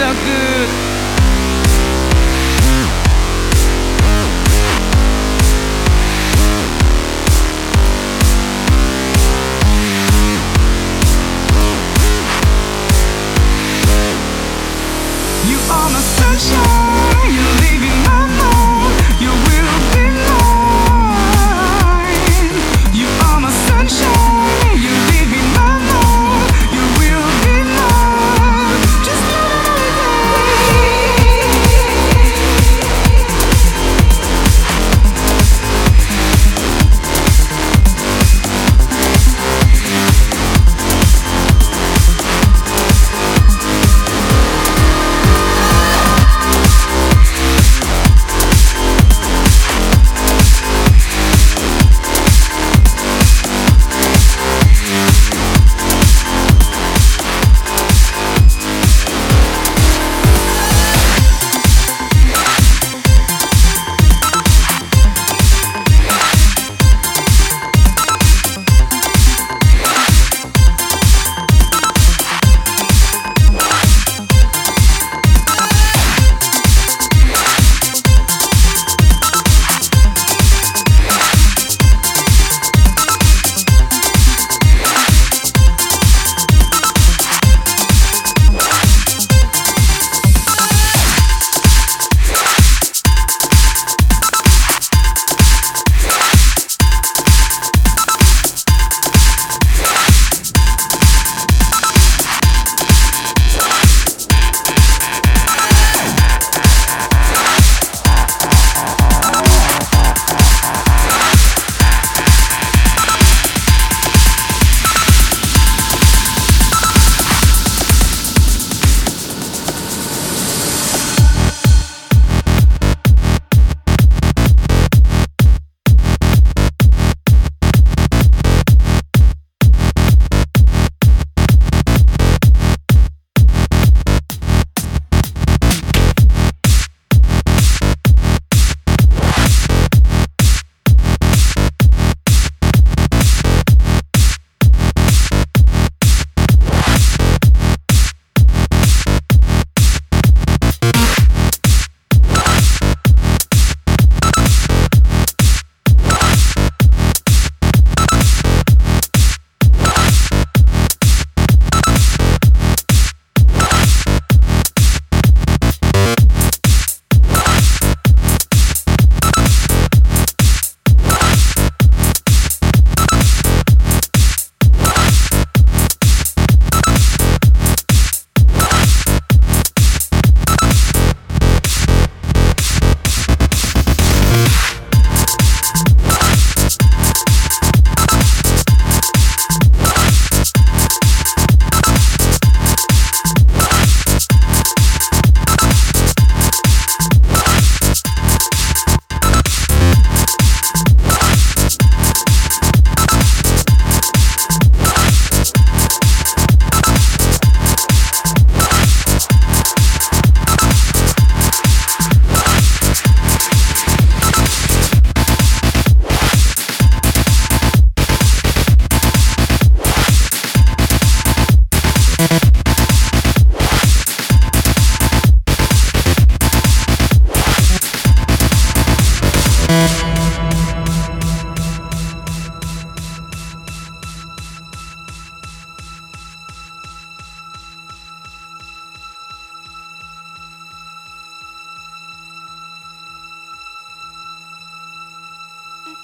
so good.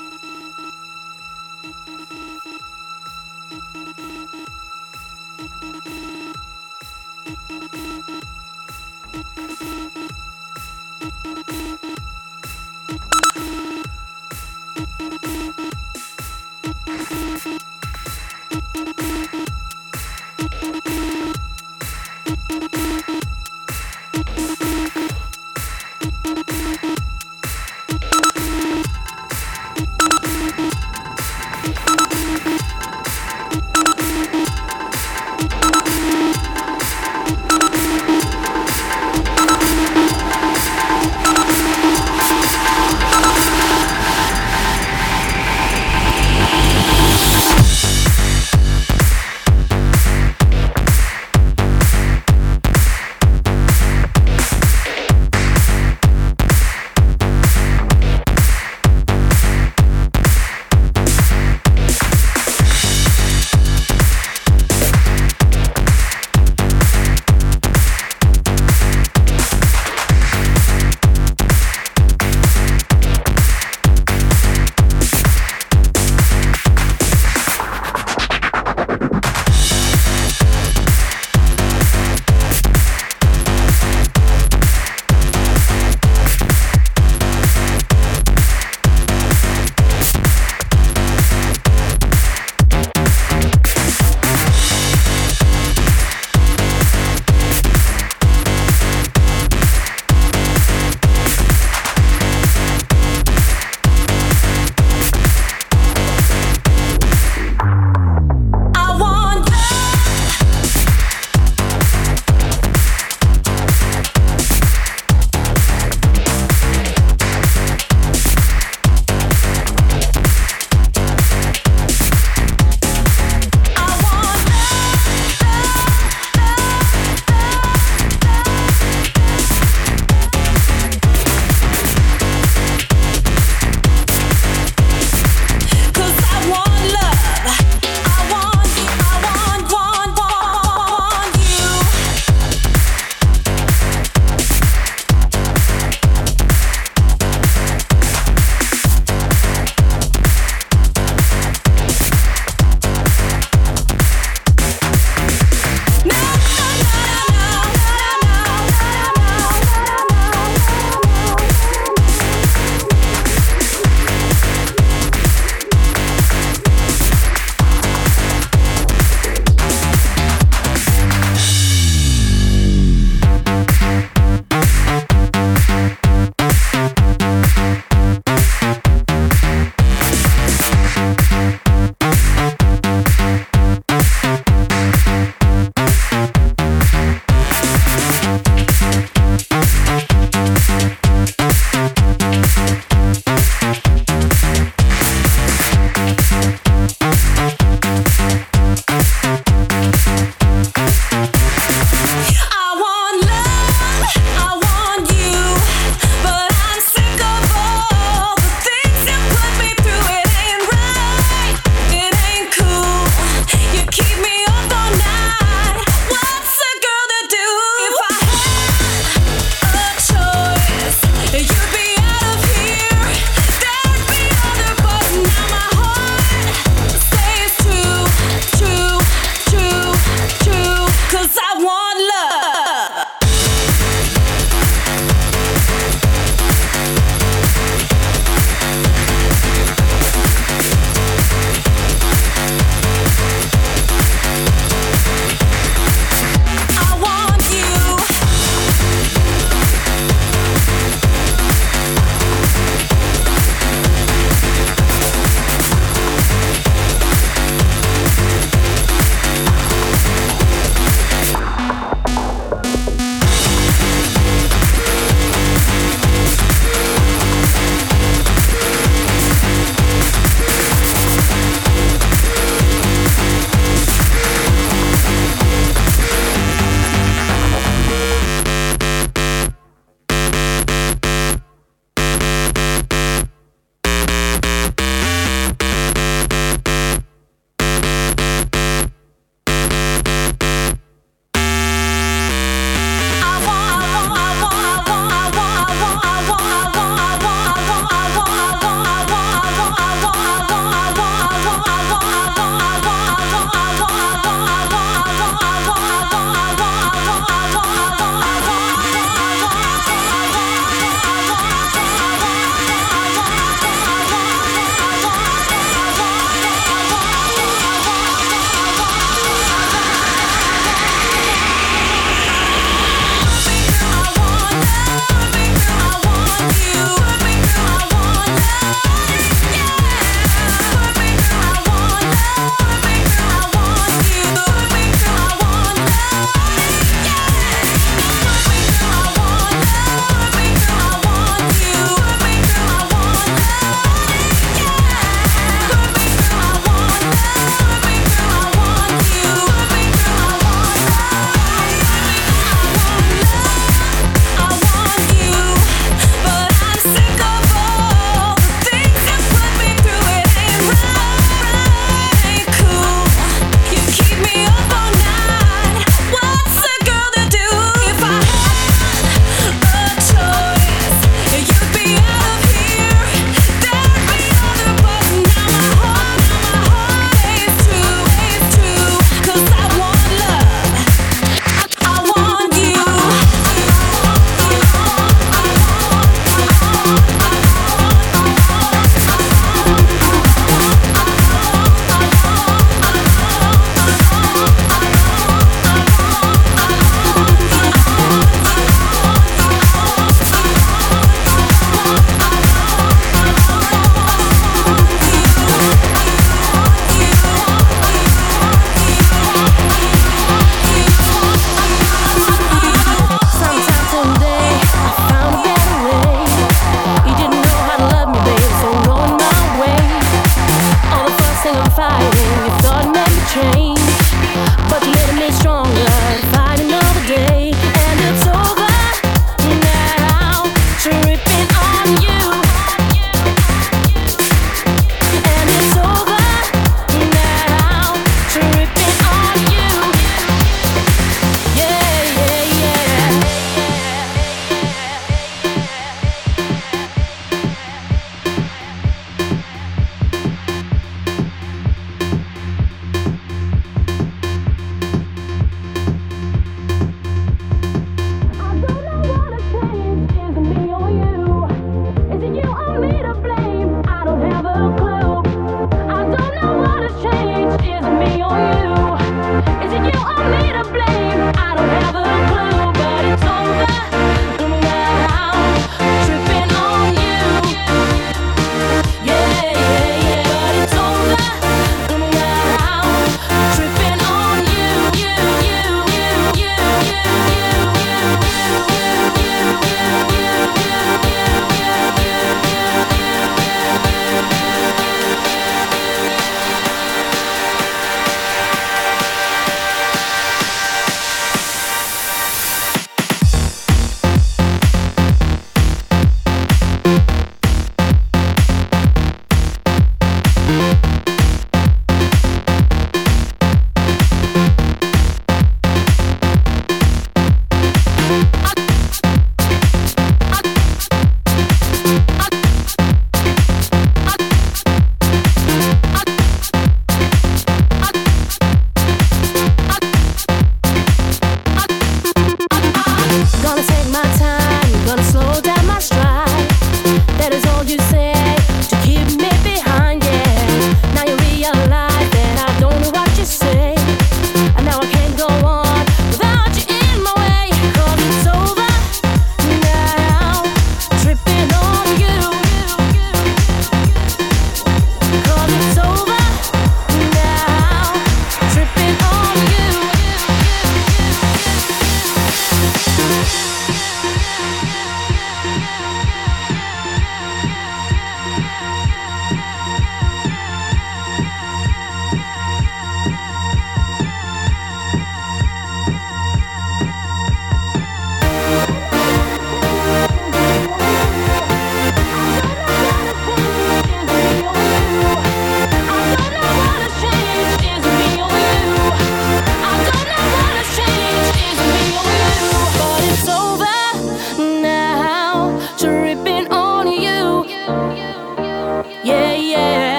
you